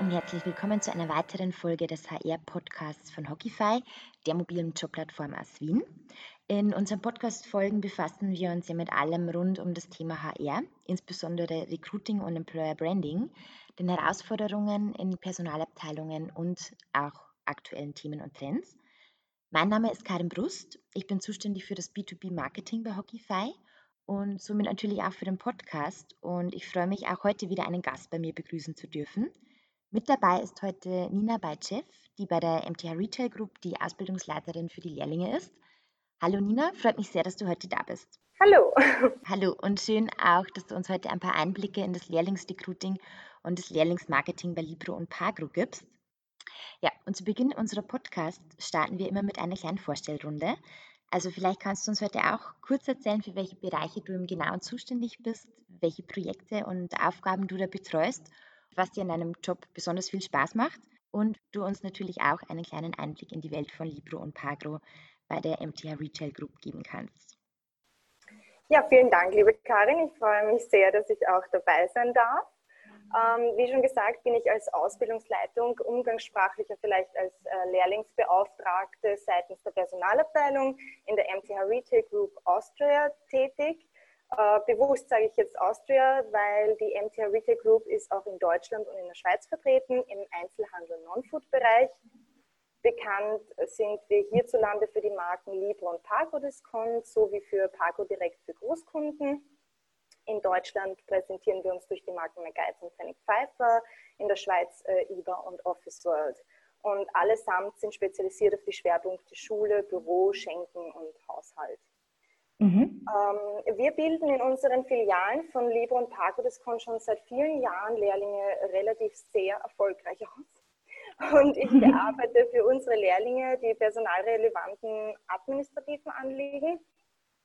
Und herzlich willkommen zu einer weiteren Folge des HR-Podcasts von Hockeyfy, der mobilen Jobplattform aus Wien. In unseren Podcast-Folgen befassen wir uns ja mit allem rund um das Thema HR, insbesondere Recruiting und Employer Branding, den Herausforderungen in Personalabteilungen und auch aktuellen Themen und Trends. Mein Name ist Karin Brust. Ich bin zuständig für das B2B-Marketing bei Hockeyfy und somit natürlich auch für den Podcast. Und ich freue mich auch heute wieder einen Gast bei mir begrüßen zu dürfen. Mit dabei ist heute Nina Beitschew, die bei der MTH Retail Group die Ausbildungsleiterin für die Lehrlinge ist. Hallo Nina, freut mich sehr, dass du heute da bist. Hallo. Hallo und schön auch, dass du uns heute ein paar Einblicke in das Lehrlingsrecruiting und das Lehrlingsmarketing bei Libro und Pagro gibst. Ja, und zu Beginn unserer Podcast starten wir immer mit einer kleinen Vorstellrunde. Also vielleicht kannst du uns heute auch kurz erzählen, für welche Bereiche du im Genauen zuständig bist, welche Projekte und Aufgaben du da betreust, was dir in deinem Job besonders viel Spaß macht und du uns natürlich auch einen kleinen Einblick in die Welt von Libro und Pagro bei der MTH Retail Group geben kannst. Ja, vielen Dank, liebe Karin. Ich freue mich sehr, dass ich auch dabei sein darf. Ähm, wie schon gesagt, bin ich als Ausbildungsleitung umgangssprachlicher vielleicht als äh, Lehrlingsbeauftragte seitens der Personalabteilung in der MTH Retail Group Austria tätig. Äh, bewusst sage ich jetzt Austria, weil die MTH Retail Group ist auch in Deutschland und in der Schweiz vertreten im Einzelhandel Non-Food-Bereich. Bekannt sind wir hierzulande für die Marken Libro und Pago Discount sowie für Pago Direkt für Großkunden. In Deutschland präsentieren wir uns durch die Marken McGuides und Fennig Pfeiffer, in der Schweiz äh, IBA und Office World. Und allesamt sind spezialisiert auf die Schwerpunkte Schule, Büro, Schenken und Haushalt. Mhm. Ähm, wir bilden in unseren Filialen von Libro und Paco Discon schon seit vielen Jahren Lehrlinge relativ sehr erfolgreich aus. Und ich bearbeite für unsere Lehrlinge die personalrelevanten administrativen Anliegen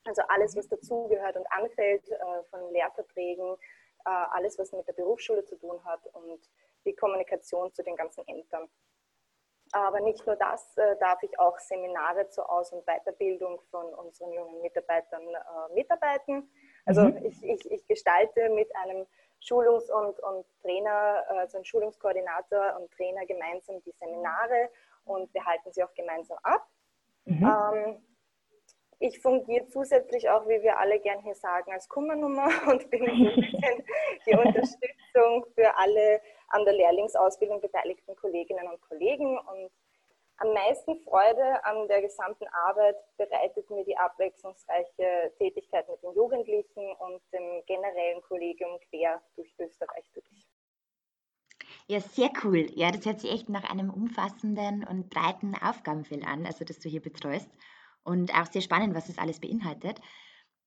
also alles, was dazugehört und anfällt äh, von Lehrverträgen, äh, alles, was mit der Berufsschule zu tun hat und die Kommunikation zu den ganzen Ämtern. Aber nicht nur das, äh, darf ich auch Seminare zur Aus- und Weiterbildung von unseren jungen Mitarbeitern äh, mitarbeiten. Also mhm. ich, ich, ich, gestalte mit einem Schulungs- und, und Trainer, also ein Schulungskoordinator und Trainer gemeinsam die Seminare und wir halten sie auch gemeinsam ab. Mhm. Ähm, ich fungiere zusätzlich auch, wie wir alle gern hier sagen, als Kummernummer und bin ein bisschen die Unterstützung für alle an der Lehrlingsausbildung beteiligten Kolleginnen und Kollegen. Und am meisten Freude an der gesamten Arbeit bereitet mir die abwechslungsreiche Tätigkeit mit den Jugendlichen und dem generellen Kollegium quer durch Österreich durch. Ja, sehr cool. Ja, das hört sich echt nach einem umfassenden und breiten Aufgabenfeld an, also das du hier betreust und auch sehr spannend, was das alles beinhaltet.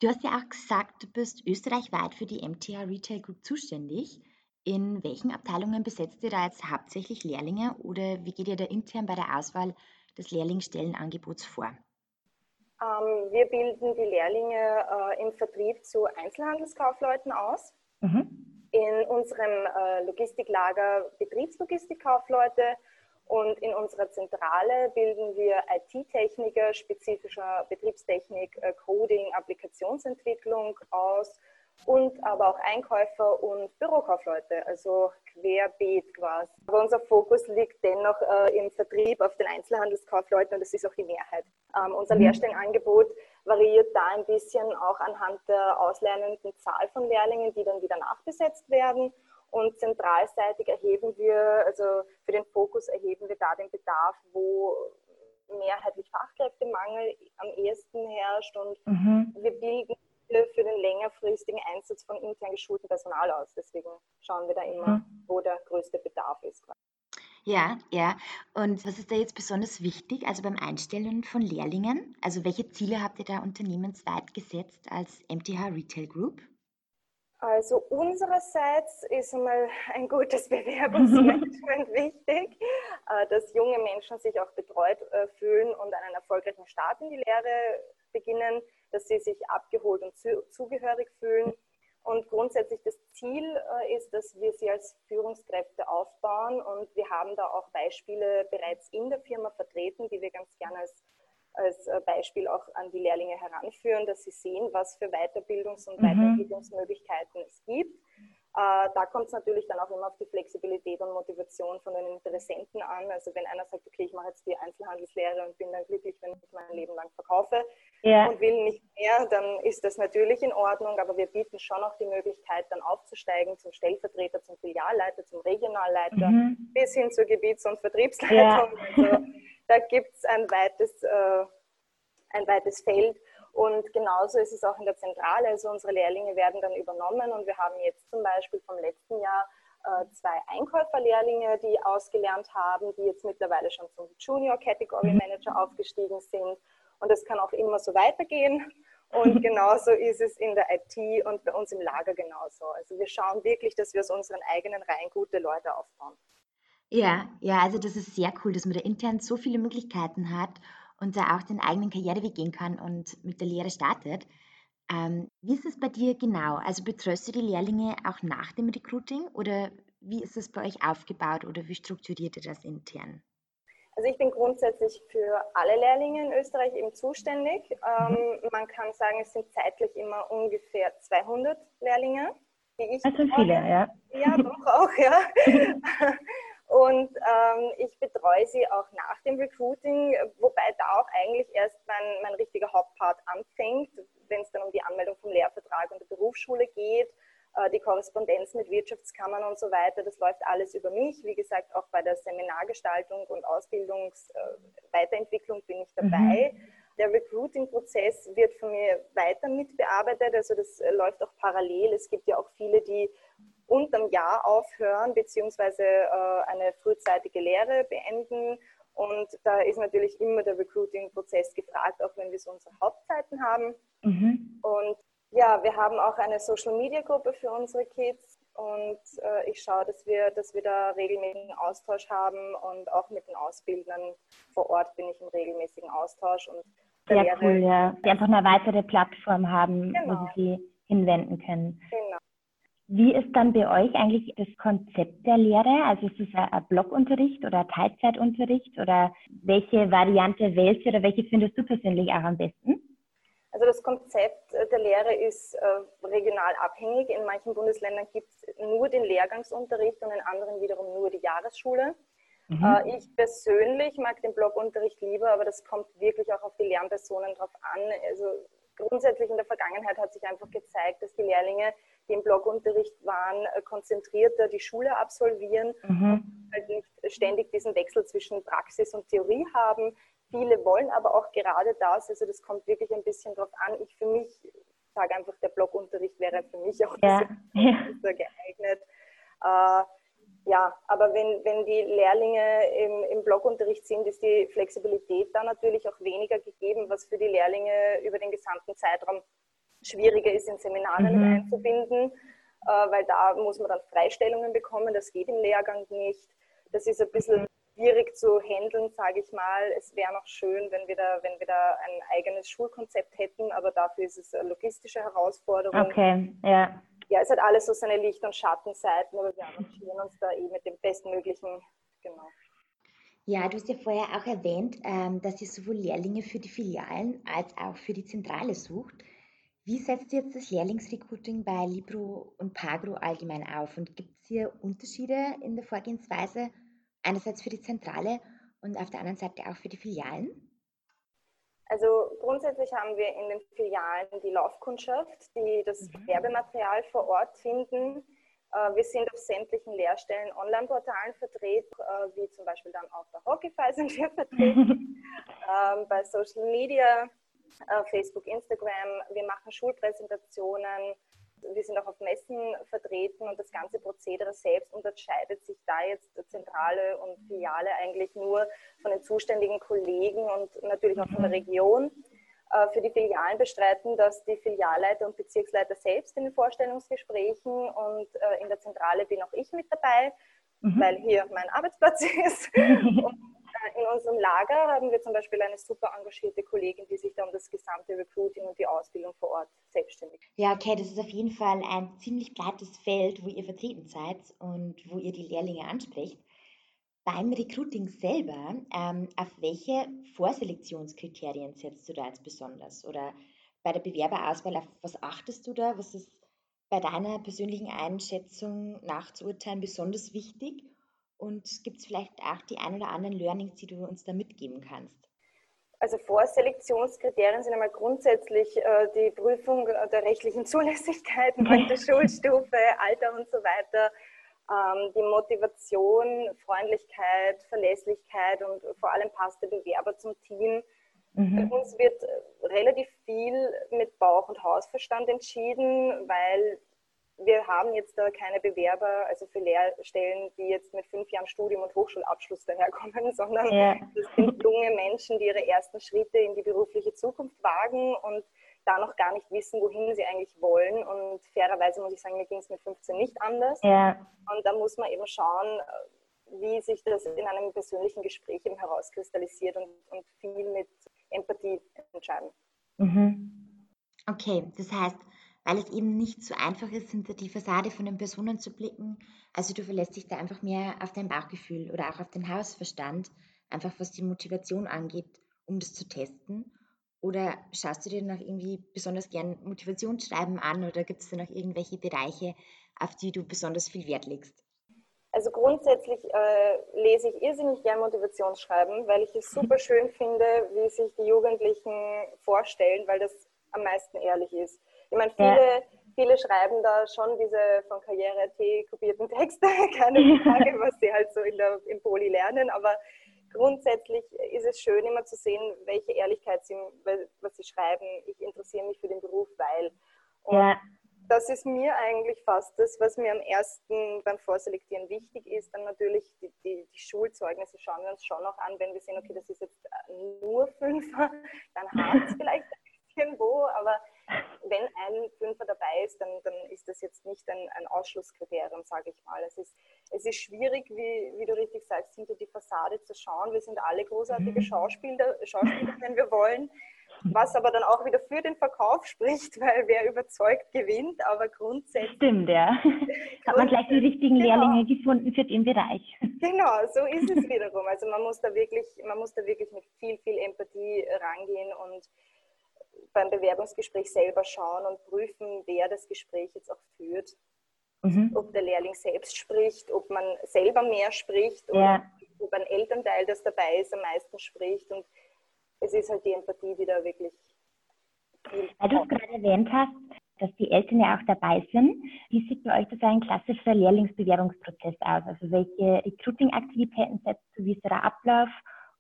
Du hast ja auch gesagt, du bist österreichweit für die MTH Retail Group zuständig. In welchen Abteilungen besetzt ihr da jetzt hauptsächlich Lehrlinge oder wie geht ihr da intern bei der Auswahl des Lehrlingsstellenangebots vor? Ähm, wir bilden die Lehrlinge äh, im Vertrieb zu Einzelhandelskaufleuten aus. Mhm. In unserem äh, Logistiklager Betriebslogistikkaufleute und in unserer Zentrale bilden wir IT-Techniker spezifischer Betriebstechnik, äh, Coding, Applikationsentwicklung aus und aber auch Einkäufer und Bürokaufleute, also querbeet quasi. Aber unser Fokus liegt dennoch äh, im Vertrieb auf den Einzelhandelskaufleuten und das ist auch die Mehrheit. Ähm, unser mhm. Lehrstellenangebot variiert da ein bisschen auch anhand der auslernenden Zahl von Lehrlingen, die dann wieder nachbesetzt werden und zentralseitig erheben wir, also für den Fokus erheben wir da den Bedarf, wo mehrheitlich Fachkräftemangel am ehesten herrscht und mhm. wir bilden für den längerfristigen Einsatz von intern geschultem Personal aus. Deswegen schauen wir da immer, mhm. wo der größte Bedarf ist. Ja, ja. Und was ist da jetzt besonders wichtig, also beim Einstellen von Lehrlingen? Also welche Ziele habt ihr da unternehmensweit gesetzt als MTH Retail Group? Also unsererseits ist einmal ein gutes Bewerbungsmanagement wichtig, äh, dass junge Menschen sich auch betreut äh, fühlen und einen erfolgreichen Start in die Lehre beginnen, dass sie sich abgeholt und zugehörig fühlen. Und grundsätzlich das Ziel äh, ist, dass wir sie als Führungskräfte aufbauen und wir haben da auch Beispiele bereits in der Firma vertreten, die wir ganz gerne als als äh, Beispiel auch an die Lehrlinge heranführen, dass sie sehen, was für Weiterbildungs- und mhm. Weiterentwicklungsmöglichkeiten es gibt. Äh, da kommt es natürlich dann auch immer auf die Flexibilität und Motivation von den Interessenten an. Also wenn einer sagt, okay, ich mache jetzt die Einzelhandelslehre und bin dann glücklich, wenn ich mein Leben lang verkaufe ja. und will nicht mehr, dann ist das natürlich in Ordnung. Aber wir bieten schon auch die Möglichkeit, dann aufzusteigen zum Stellvertreter, zum Filialleiter, zum Regionalleiter mhm. bis hin zur Gebiets- und Vertriebsleitung. Ja. Also, da gibt es ein weites, äh, ein weites Feld. Und genauso ist es auch in der Zentrale. Also unsere Lehrlinge werden dann übernommen und wir haben jetzt zum Beispiel vom letzten Jahr äh, zwei Einkäuferlehrlinge, die ausgelernt haben, die jetzt mittlerweile schon zum Junior Category mhm. Manager aufgestiegen sind. Und das kann auch immer so weitergehen. Und genauso ist es in der IT und bei uns im Lager genauso. Also wir schauen wirklich, dass wir aus unseren eigenen Reihen gute Leute aufbauen. Ja, ja, also das ist sehr cool, dass man da intern so viele Möglichkeiten hat und da auch den eigenen Karriereweg gehen kann und mit der Lehre startet. Ähm, wie ist es bei dir genau? Also betreust du die Lehrlinge auch nach dem Recruiting oder wie ist es bei euch aufgebaut oder wie strukturiert ihr das intern? Also ich bin grundsätzlich für alle Lehrlinge in Österreich eben zuständig. Ähm, mhm. Man kann sagen, es sind zeitlich immer ungefähr 200 Lehrlinge, die ich. Sind viele, ja. Ja, doch auch, ja. Und ähm, ich betreue sie auch nach dem Recruiting, wobei da auch eigentlich erst mein, mein richtiger Hauptpart anfängt, wenn es dann um die Anmeldung vom Lehrvertrag und der Berufsschule geht, äh, die Korrespondenz mit Wirtschaftskammern und so weiter. Das läuft alles über mich. Wie gesagt, auch bei der Seminargestaltung und Ausbildungsweiterentwicklung äh, bin ich dabei. Mhm. Der Recruiting-Prozess wird von mir weiter mitbearbeitet, also das äh, läuft auch parallel. Es gibt ja auch viele, die unterm Jahr aufhören beziehungsweise äh, eine frühzeitige Lehre beenden. Und da ist natürlich immer der Recruiting-Prozess gefragt, auch wenn wir so unsere Hauptzeiten haben. Mhm. Und ja, wir haben auch eine Social-Media-Gruppe für unsere Kids. Und äh, ich schaue, dass wir, dass wir da regelmäßigen Austausch haben und auch mit den Ausbildern vor Ort bin ich im regelmäßigen Austausch. Und Sehr cool, ja. Die einfach eine weitere Plattform haben, genau. wo sie sich hinwenden können. Genau. Wie ist dann bei euch eigentlich das Konzept der Lehre? Also ist es ein Blockunterricht oder Teilzeitunterricht oder welche Variante wählst du oder welche findest du persönlich auch am besten? Also das Konzept der Lehre ist äh, regional abhängig. In manchen Bundesländern gibt es nur den Lehrgangsunterricht und in anderen wiederum nur die Jahresschule. Mhm. Äh, ich persönlich mag den Blockunterricht lieber, aber das kommt wirklich auch auf die Lernpersonen drauf an. Also grundsätzlich in der Vergangenheit hat sich einfach gezeigt, dass die Lehrlinge die im Blogunterricht waren, äh, konzentrierter die Schule absolvieren mhm. und halt nicht ständig diesen Wechsel zwischen Praxis und Theorie haben. Viele wollen aber auch gerade das, also das kommt wirklich ein bisschen drauf an. Ich für mich sage einfach, der Blogunterricht wäre für mich auch ja. besser geeignet. Äh, ja, aber wenn, wenn die Lehrlinge im, im Blogunterricht sind, ist die Flexibilität da natürlich auch weniger gegeben, was für die Lehrlinge über den gesamten Zeitraum schwieriger ist, in Seminare mhm. einzubinden, äh, weil da muss man dann Freistellungen bekommen. Das geht im Lehrgang nicht. Das ist ein bisschen schwierig zu handeln, sage ich mal. Es wäre noch schön, wenn wir, da, wenn wir da ein eigenes Schulkonzept hätten, aber dafür ist es eine logistische Herausforderung. Okay, ja. Ja, es hat alles so seine Licht- und Schattenseiten, aber wir arrangieren uns da eh mit dem bestmöglichen, genau. Ja, du hast ja vorher auch erwähnt, ähm, dass ihr sowohl Lehrlinge für die Filialen als auch für die Zentrale sucht. Wie setzt jetzt das Lehrlingsrecruiting bei Libro und Pagro allgemein auf? Und gibt es hier Unterschiede in der Vorgehensweise, einerseits für die Zentrale und auf der anderen Seite auch für die Filialen? Also grundsätzlich haben wir in den Filialen die Laufkundschaft, die das mhm. Werbematerial vor Ort finden. Äh, wir sind auf sämtlichen Lehrstellen Online-Portalen vertreten, äh, wie zum Beispiel dann auch bei Hockeyfy sind wir vertreten, ähm, bei Social Media Facebook, Instagram. Wir machen Schulpräsentationen. Wir sind auch auf Messen vertreten und das ganze Prozedere selbst unterscheidet sich da jetzt Zentrale und Filiale eigentlich nur von den zuständigen Kollegen und natürlich auch von der Region. Äh, für die Filialen bestreiten dass die Filialleiter und Bezirksleiter selbst in den Vorstellungsgesprächen und äh, in der Zentrale bin auch ich mit dabei, mhm. weil hier mein Arbeitsplatz ist. Und in unserem Lager haben wir zum Beispiel eine super engagierte Kollegin, die sich da um das gesamte Recruiting und die Ausbildung vor Ort selbstständig. Ja, okay, das ist auf jeden Fall ein ziemlich breites Feld, wo ihr vertreten seid und wo ihr die Lehrlinge anspricht. Beim Recruiting selber, ähm, auf welche Vorselektionskriterien setzt du da jetzt besonders? Oder bei der Bewerberauswahl, auf was achtest du da? Was ist bei deiner persönlichen Einschätzung nachzuurteilen besonders wichtig? Und gibt es vielleicht auch die ein oder anderen Learnings, die du uns da mitgeben kannst? Also Vorselektionskriterien sind einmal grundsätzlich äh, die Prüfung der rechtlichen Zulässigkeit nach der Schulstufe, Alter und so weiter, ähm, die Motivation, Freundlichkeit, Verlässlichkeit und vor allem passt der Bewerber zum Team. Mhm. Bei uns wird relativ viel mit Bauch- und Hausverstand entschieden, weil wir haben jetzt da keine Bewerber, also für Lehrstellen, die jetzt mit fünf Jahren Studium und Hochschulabschluss daherkommen, sondern ja. das sind junge Menschen, die ihre ersten Schritte in die berufliche Zukunft wagen und da noch gar nicht wissen, wohin sie eigentlich wollen. Und fairerweise muss ich sagen, mir ging es mit 15 nicht anders. Ja. Und da muss man eben schauen, wie sich das in einem persönlichen Gespräch eben herauskristallisiert und, und viel mit Empathie entscheiden. Mhm. Okay, das heißt, weil es eben nicht so einfach ist, hinter die Fassade von den Personen zu blicken. Also du verlässt dich da einfach mehr auf dein Bauchgefühl oder auch auf den Hausverstand, einfach was die Motivation angeht, um das zu testen. Oder schaust du dir noch irgendwie besonders gern Motivationsschreiben an oder gibt es da noch irgendwelche Bereiche, auf die du besonders viel Wert legst? Also grundsätzlich äh, lese ich irrsinnig gern Motivationsschreiben, weil ich es super schön finde, wie sich die Jugendlichen vorstellen, weil das am meisten ehrlich ist. Ich meine, viele, ja. viele schreiben da schon diese von Karriere.at kopierten Texte, keine Frage, was sie halt so in der, im Poli lernen, aber grundsätzlich ist es schön, immer zu sehen, welche Ehrlichkeit sie, was sie schreiben. Ich interessiere mich für den Beruf, weil. Und ja. das ist mir eigentlich fast das, was mir am ersten beim Vorselektieren wichtig ist. Dann natürlich die, die, die Schulzeugnisse schauen wir uns schon noch an, wenn wir sehen, okay, das ist jetzt nur Fünfer, dann hakt es vielleicht ein bisschen wo, aber wenn ein Fünfer dabei ist, dann, dann ist das jetzt nicht ein, ein Ausschlusskriterium, sage ich mal. Es ist, es ist schwierig, wie, wie du richtig sagst, hinter die Fassade zu schauen. Wir sind alle großartige mhm. Schauspieler, Schauspieler, wenn wir wollen. Was aber dann auch wieder für den Verkauf spricht, weil wer überzeugt, gewinnt. Aber grundsätzlich. Stimmt, ja. Hat man gleich die richtigen genau. Lehrlinge gefunden für den Bereich. Genau, so ist es wiederum. Also man muss da wirklich, man muss da wirklich mit viel, viel Empathie rangehen und beim Bewerbungsgespräch selber schauen und prüfen, wer das Gespräch jetzt auch führt. Mhm. Ob der Lehrling selbst spricht, ob man selber mehr spricht oder ob ein Elternteil, das dabei ist, am meisten spricht. Und es ist halt die Empathie, die da wirklich. Weil du es gerade erwähnt hast, dass die Eltern ja auch dabei sind. Wie sieht bei euch das ein klassischer Lehrlingsbewerbungsprozess aus? Also welche Recruiting-Aktivitäten setzt du, wie ist der Ablauf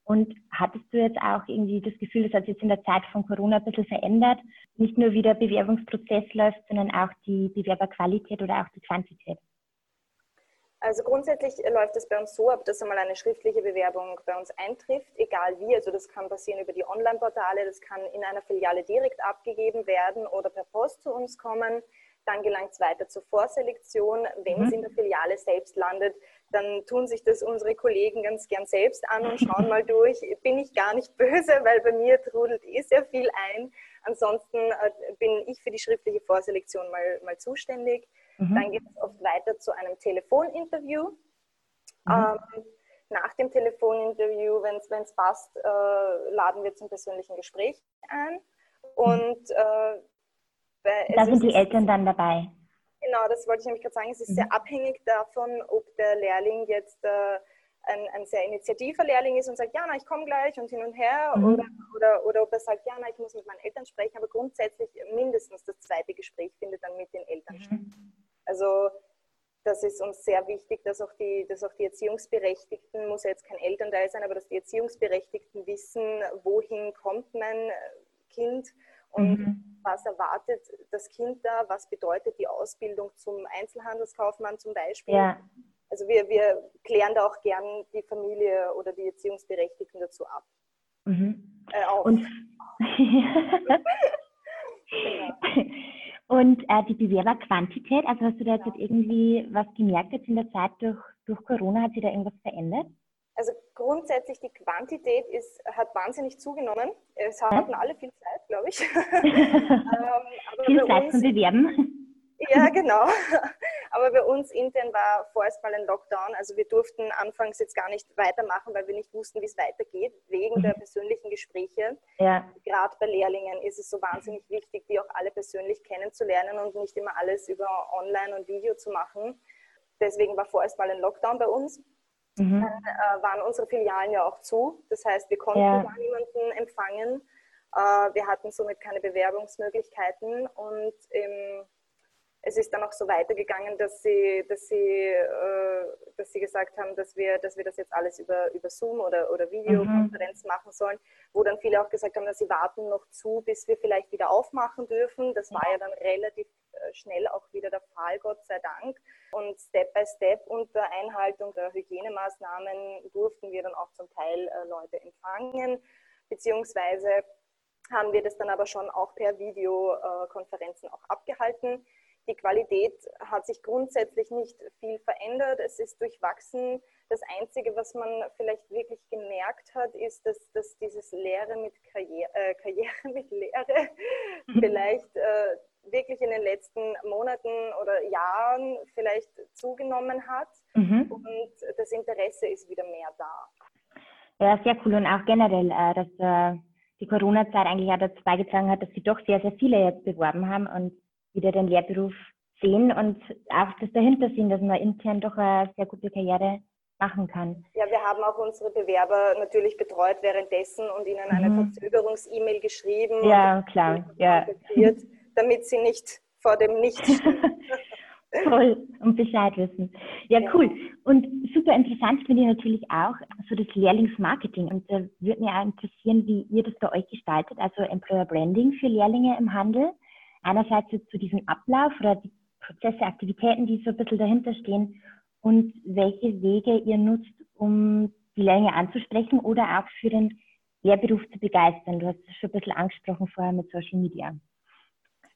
und hattest du jetzt auch irgendwie das Gefühl, das hat sich jetzt in der Zeit von Corona ein bisschen verändert? Nicht nur wie der Bewerbungsprozess läuft, sondern auch die Bewerberqualität oder auch die Quantität? Also grundsätzlich läuft es bei uns so ab, dass einmal eine schriftliche Bewerbung bei uns eintrifft, egal wie. Also das kann passieren über die Online-Portale, das kann in einer Filiale direkt abgegeben werden oder per Post zu uns kommen. Dann gelangt es weiter zur Vorselektion. Wenn mhm. es in der Filiale selbst landet, dann tun sich das unsere Kollegen ganz gern selbst an und schauen mal durch. Bin ich gar nicht böse, weil bei mir trudelt eh sehr viel ein. Ansonsten äh, bin ich für die schriftliche Vorselektion mal, mal zuständig. Mhm. Dann geht es oft weiter zu einem Telefoninterview. Mhm. Ähm, nach dem Telefoninterview, wenn es passt, äh, laden wir zum persönlichen Gespräch ein. Und äh, da sind die Eltern dann dabei. Genau, das wollte ich nämlich gerade sagen. Es ist mhm. sehr abhängig davon, ob der Lehrling jetzt äh, ein, ein, sehr initiativer Lehrling ist und sagt, ja, na, ich komme gleich und hin und her. Mhm. Oder, oder, oder ob er sagt, ja, na, ich muss mit meinen Eltern sprechen. Aber grundsätzlich mindestens das zweite Gespräch findet dann mit den Eltern mhm. statt. Also das ist uns sehr wichtig, dass auch, die, dass auch die Erziehungsberechtigten, muss ja jetzt kein Elternteil sein, aber dass die Erziehungsberechtigten wissen, wohin kommt mein Kind und mhm. was erwartet das Kind da? Was bedeutet die Ausbildung zum Einzelhandelskaufmann zum Beispiel? Ja. Also wir, wir klären da auch gern die Familie oder die Erziehungsberechtigten dazu ab. Mhm. Äh, Und, Und äh, die Bewerberquantität, also hast du da jetzt ja. irgendwie was gemerkt jetzt in der Zeit durch, durch Corona? Hat sich da irgendwas verändert? Also grundsätzlich die Quantität ist, hat wahnsinnig zugenommen. Es hatten alle viel Zeit, glaube ich. ähm, viel Zeit uns, zum Bewerben. Ja, genau. Aber bei uns intern war vorerst mal ein Lockdown. Also wir durften anfangs jetzt gar nicht weitermachen, weil wir nicht wussten, wie es weitergeht, wegen der mhm. persönlichen Gespräche. Ja. Gerade bei Lehrlingen ist es so wahnsinnig wichtig, die auch alle persönlich kennenzulernen und nicht immer alles über Online und Video zu machen. Deswegen war vorerst mal ein Lockdown bei uns. Mhm. Dann äh, waren unsere Filialen ja auch zu. Das heißt, wir konnten ja. gar niemanden empfangen. Äh, wir hatten somit keine Bewerbungsmöglichkeiten und im es ist dann auch so weitergegangen, dass sie, dass sie, äh, dass sie gesagt haben, dass wir, dass wir das jetzt alles über, über Zoom oder, oder Videokonferenz mhm. machen sollen, wo dann viele auch gesagt haben, dass sie warten noch zu, bis wir vielleicht wieder aufmachen dürfen. Das war ja dann relativ äh, schnell auch wieder der Fall, Gott sei Dank. Und Step by Step unter Einhaltung der Hygienemaßnahmen durften wir dann auch zum Teil äh, Leute empfangen, beziehungsweise haben wir das dann aber schon auch per Videokonferenzen auch abgehalten. Die Qualität hat sich grundsätzlich nicht viel verändert. Es ist durchwachsen. Das Einzige, was man vielleicht wirklich gemerkt hat, ist, dass, dass dieses Lehre mit Karriere, äh, Karriere mit Lehre vielleicht äh, wirklich in den letzten Monaten oder Jahren vielleicht zugenommen hat. Mhm. Und das Interesse ist wieder mehr da. Ja, sehr cool. Und auch generell, äh, dass äh, die Corona-Zeit eigentlich auch dazu beigetragen hat, dass sich doch sehr, sehr viele jetzt beworben haben und wieder den Lehrberuf sehen und auch das dahinter sehen, dass man intern doch eine sehr gute Karriere machen kann. Ja, wir haben auch unsere Bewerber natürlich betreut währenddessen und ihnen eine mhm. Verzögerungs-E-Mail geschrieben. Ja, klar. Ja. Damit sie nicht vor dem Nichts Toll, und Bescheid wissen. Ja, cool. Und super interessant finde ich natürlich auch so das Lehrlingsmarketing. Und da würde mich auch interessieren, wie ihr das bei euch gestaltet, also Employer Branding für Lehrlinge im Handel einerseits zu diesem Ablauf oder die Prozesse, Aktivitäten, die so ein bisschen dahinter stehen und welche Wege ihr nutzt, um die Länge anzusprechen oder auch für den Lehrberuf zu begeistern. Du hast es schon ein bisschen angesprochen vorher mit Social Media.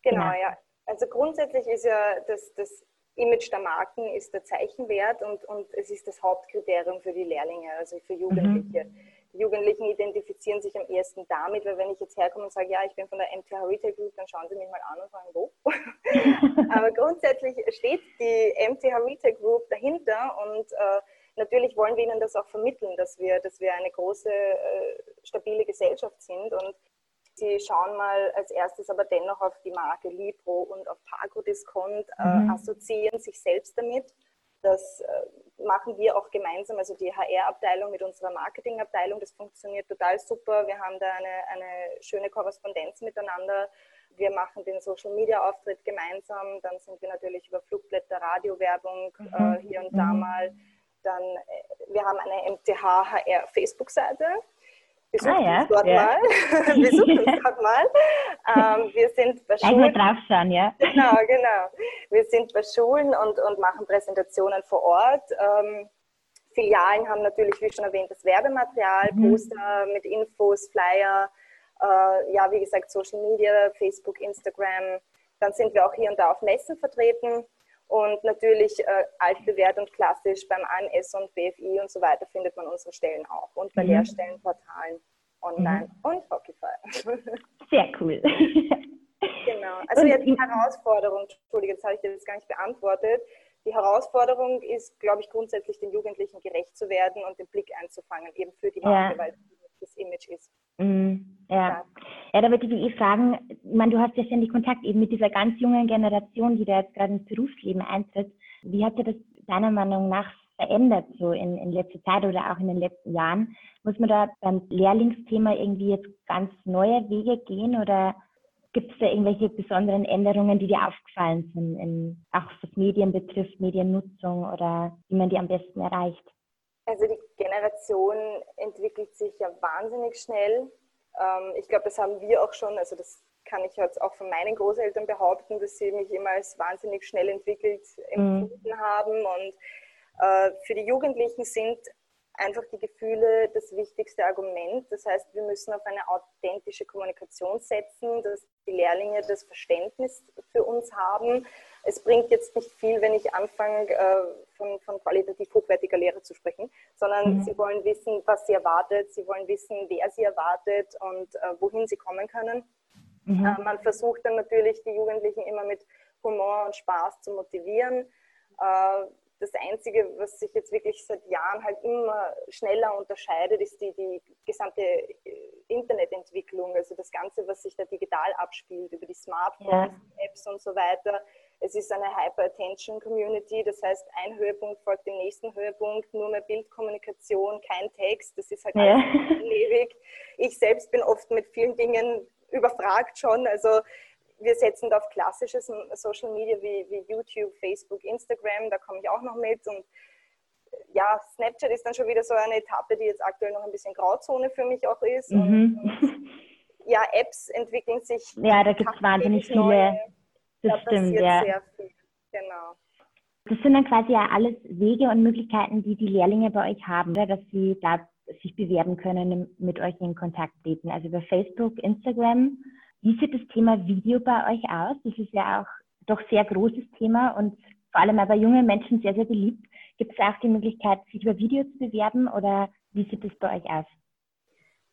Genau, genau. ja. Also grundsätzlich ist ja das, das Image der Marken ist der Zeichenwert und, und es ist das Hauptkriterium für die Lehrlinge, also für Jugendliche. Mhm. Die Jugendlichen identifizieren sich am ersten damit, weil wenn ich jetzt herkomme und sage, ja, ich bin von der MTH Retail Group, dann schauen sie mich mal an und fragen, wo? Aber grundsätzlich steht die MTH Retail Group dahinter und äh, natürlich wollen wir ihnen das auch vermitteln, dass wir, dass wir eine große, äh, stabile Gesellschaft sind und Sie schauen mal als erstes aber dennoch auf die Marke Libro und auf Pago Discount, äh, mhm. assoziieren sich selbst damit. Das äh, machen wir auch gemeinsam, also die HR-Abteilung mit unserer Marketing-Abteilung. Das funktioniert total super. Wir haben da eine, eine schöne Korrespondenz miteinander. Wir machen den Social-Media-Auftritt gemeinsam. Dann sind wir natürlich über Flugblätter, Radiowerbung mhm. äh, hier und da mhm. mal. Dann, äh, wir haben eine MTH HR Facebook-Seite. Besucht ah, ja. uns dort ja. mal. Besucht uns dort mal. Ähm, wir sind bei Schulen. Ja. Genau, genau. Wir sind bei Schulen und, und machen Präsentationen vor Ort. Ähm, Filialen haben natürlich, wie schon erwähnt, das Werbematerial, mhm. Poster mit Infos, Flyer, äh, ja, wie gesagt, Social Media, Facebook, Instagram. Dann sind wir auch hier und da auf Messen vertreten. Und natürlich äh, altbewährt und klassisch beim ANS und BFI und so weiter findet man unsere Stellen auch. Und bei mhm. Lehrstellenportalen online mhm. und Hockeyfy. Sehr cool. genau. Also jetzt die Herausforderung, Entschuldige, das habe ich dir jetzt gar nicht beantwortet. Die Herausforderung ist, glaube ich, grundsätzlich den Jugendlichen gerecht zu werden und den Blick einzufangen, eben für die Marke, ja. Das Image ist. Mhm. Ja. ja, da würde ich eh fragen, ich meine, du hast ja ständig Kontakt eben mit dieser ganz jungen Generation, die da jetzt gerade ins Berufsleben eintritt. Wie hat sich das deiner Meinung nach verändert, so in, in letzter Zeit oder auch in den letzten Jahren? Muss man da beim Lehrlingsthema irgendwie jetzt ganz neue Wege gehen oder gibt es da irgendwelche besonderen Änderungen, die dir aufgefallen sind, in, auch was Medien betrifft, Mediennutzung oder wie man die am besten erreicht? Also die Generation entwickelt sich ja wahnsinnig schnell. Ähm, ich glaube, das haben wir auch schon, also das kann ich jetzt auch von meinen Großeltern behaupten, dass sie mich immer als wahnsinnig schnell entwickelt empfunden mhm. haben. Und äh, für die Jugendlichen sind einfach die Gefühle das wichtigste Argument. Das heißt, wir müssen auf eine authentische Kommunikation setzen, dass die Lehrlinge das Verständnis für uns haben. Es bringt jetzt nicht viel, wenn ich anfange, äh, von, von qualitativ hochwertiger Lehre zu sprechen, sondern mhm. sie wollen wissen, was sie erwartet, sie wollen wissen, wer sie erwartet und äh, wohin sie kommen können. Mhm. Äh, man versucht dann natürlich, die Jugendlichen immer mit Humor und Spaß zu motivieren. Das Einzige, was sich jetzt wirklich seit Jahren halt immer schneller unterscheidet, ist die, die gesamte Internetentwicklung, also das Ganze, was sich da digital abspielt, über die Smartphones, ja. Apps und so weiter. Es ist eine Hyper-Attention-Community, das heißt, ein Höhepunkt folgt dem nächsten Höhepunkt, nur mehr Bildkommunikation, kein Text, das ist halt ja. ewig. Ich selbst bin oft mit vielen Dingen überfragt schon, also wir setzen da auf klassisches Social Media wie, wie YouTube, Facebook, Instagram, da komme ich auch noch mit und ja, Snapchat ist dann schon wieder so eine Etappe, die jetzt aktuell noch ein bisschen Grauzone für mich auch ist. Mhm. Und, und, ja, Apps entwickeln sich. Ja, da gibt es wahnsinnig viele. Neue. Das da stimmt, ja. Sehr viel. Genau. Das sind dann quasi ja alles Wege und Möglichkeiten, die die Lehrlinge bei euch haben, dass sie da sich bewerben können, mit euch in Kontakt treten. Also über Facebook, Instagram wie sieht das Thema Video bei euch aus? Das ist ja auch doch sehr großes Thema und vor allem bei jungen Menschen sehr, sehr beliebt. Gibt es auch die Möglichkeit, sich über Video zu bewerben oder wie sieht das bei euch aus?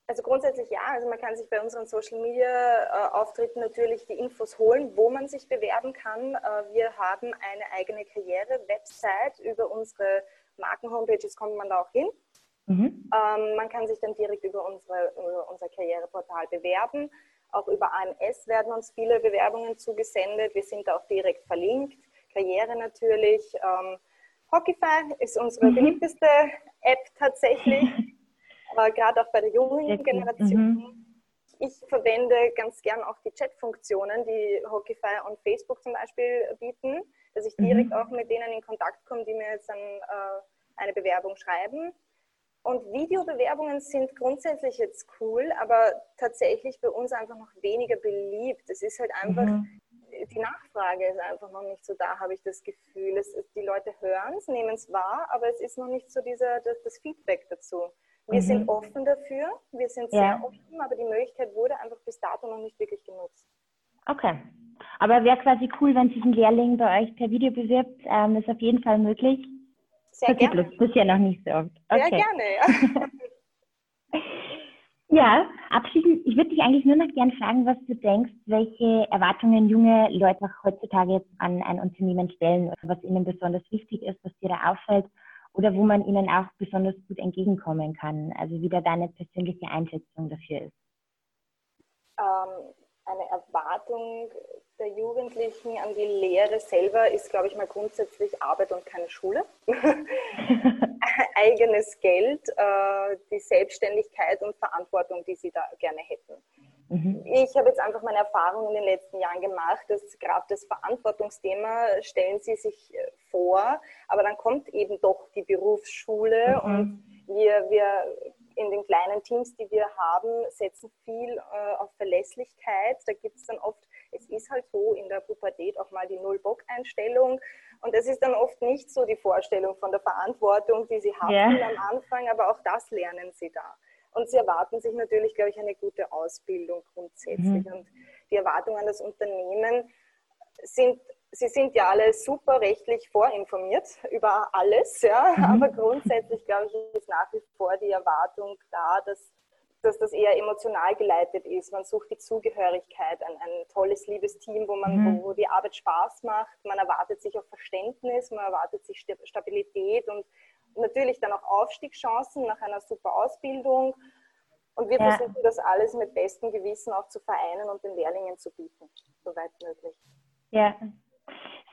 Also grundsätzlich ja, also man kann sich bei unseren Social Media äh, Auftritten natürlich die Infos holen, wo man sich bewerben kann. Äh, wir haben eine eigene Karriere-Website über unsere Marken-Homepages kommt man da auch hin. Mhm. Ähm, man kann sich dann direkt über, unsere, über unser Karriereportal bewerben. Auch über AMS werden uns viele Bewerbungen zugesendet. Wir sind auch direkt verlinkt. Karriere natürlich. Ähm, Hockeyfy ist unsere mhm. beliebteste App tatsächlich, äh, gerade auch bei der jungen Generation. Mhm. Ich verwende ganz gern auch die Chat-Funktionen, die Hockeyfy und Facebook zum Beispiel bieten, dass ich direkt mhm. auch mit denen in Kontakt komme, die mir jetzt dann äh, eine Bewerbung schreiben. Und Videobewerbungen sind grundsätzlich jetzt cool, aber tatsächlich bei uns einfach noch weniger beliebt. Es ist halt einfach, mhm. die Nachfrage ist einfach noch nicht so da, habe ich das Gefühl. Es, die Leute hören es, nehmen es wahr, aber es ist noch nicht so dieser, das, das Feedback dazu. Wir mhm. sind offen dafür, wir sind sehr ja. offen, aber die Möglichkeit wurde einfach bis dato noch nicht wirklich genutzt. Okay. Aber wäre quasi cool, wenn sich ein Lehrling bei euch per Video bewirbt. Ähm, ist auf jeden Fall möglich. Sehr das gerne. Bisher noch nicht so oft. Okay. Sehr gerne, ja. ja, abschließend, ich würde dich eigentlich nur noch gerne fragen, was du denkst, welche Erwartungen junge Leute auch heutzutage an ein Unternehmen stellen oder was ihnen besonders wichtig ist, was dir da auffällt oder wo man ihnen auch besonders gut entgegenkommen kann. Also wie da deine persönliche Einschätzung dafür ist. Ähm, eine Erwartung der Jugendlichen an die Lehre selber ist, glaube ich, mal grundsätzlich Arbeit und keine Schule. Eigenes Geld, äh, die Selbstständigkeit und Verantwortung, die sie da gerne hätten. Mhm. Ich habe jetzt einfach meine Erfahrung in den letzten Jahren gemacht, dass gerade das Verantwortungsthema stellen sie sich äh, vor, aber dann kommt eben doch die Berufsschule mhm. und wir, wir in den kleinen Teams, die wir haben, setzen viel äh, auf Verlässlichkeit. Da gibt es dann oft, es ist halt so in der Pubertät auch mal die Null-Bock-Einstellung. Und das ist dann oft nicht so die Vorstellung von der Verantwortung, die sie haben yeah. am Anfang, aber auch das lernen sie da. Und sie erwarten sich natürlich, glaube ich, eine gute Ausbildung grundsätzlich. Mhm. Und die Erwartungen an das Unternehmen sind Sie sind ja alle super rechtlich vorinformiert über alles, ja. Mhm. aber grundsätzlich, glaube ich, ist nach wie vor die Erwartung da, dass, dass das eher emotional geleitet ist. Man sucht die Zugehörigkeit, ein, ein tolles, liebes Team, wo, man, mhm. wo, wo die Arbeit Spaß macht. Man erwartet sich auch Verständnis, man erwartet sich Stabilität und natürlich dann auch Aufstiegschancen nach einer super Ausbildung. Und wir ja. versuchen das alles mit bestem Gewissen auch zu vereinen und den Lehrlingen zu bieten, soweit möglich. Ja,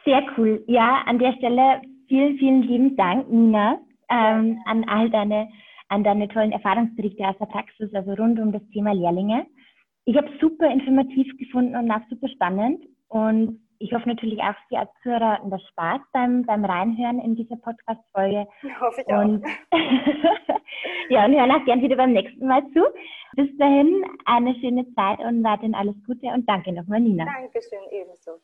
sehr cool. Ja, an der Stelle vielen, vielen lieben Dank, Nina, ähm, an all deine, an deine tollen Erfahrungsberichte aus der Praxis, also rund um das Thema Lehrlinge. Ich habe super informativ gefunden und auch super spannend. Und ich hoffe natürlich auch, Sie als Zuhörer hatten das Spaß beim, beim Reinhören in dieser Podcast-Folge. Hoffe ich und, auch. ja, und hören auch gern wieder beim nächsten Mal zu. Bis dahin eine schöne Zeit und weiterhin alles Gute und danke nochmal, Nina. Dankeschön, ebenso.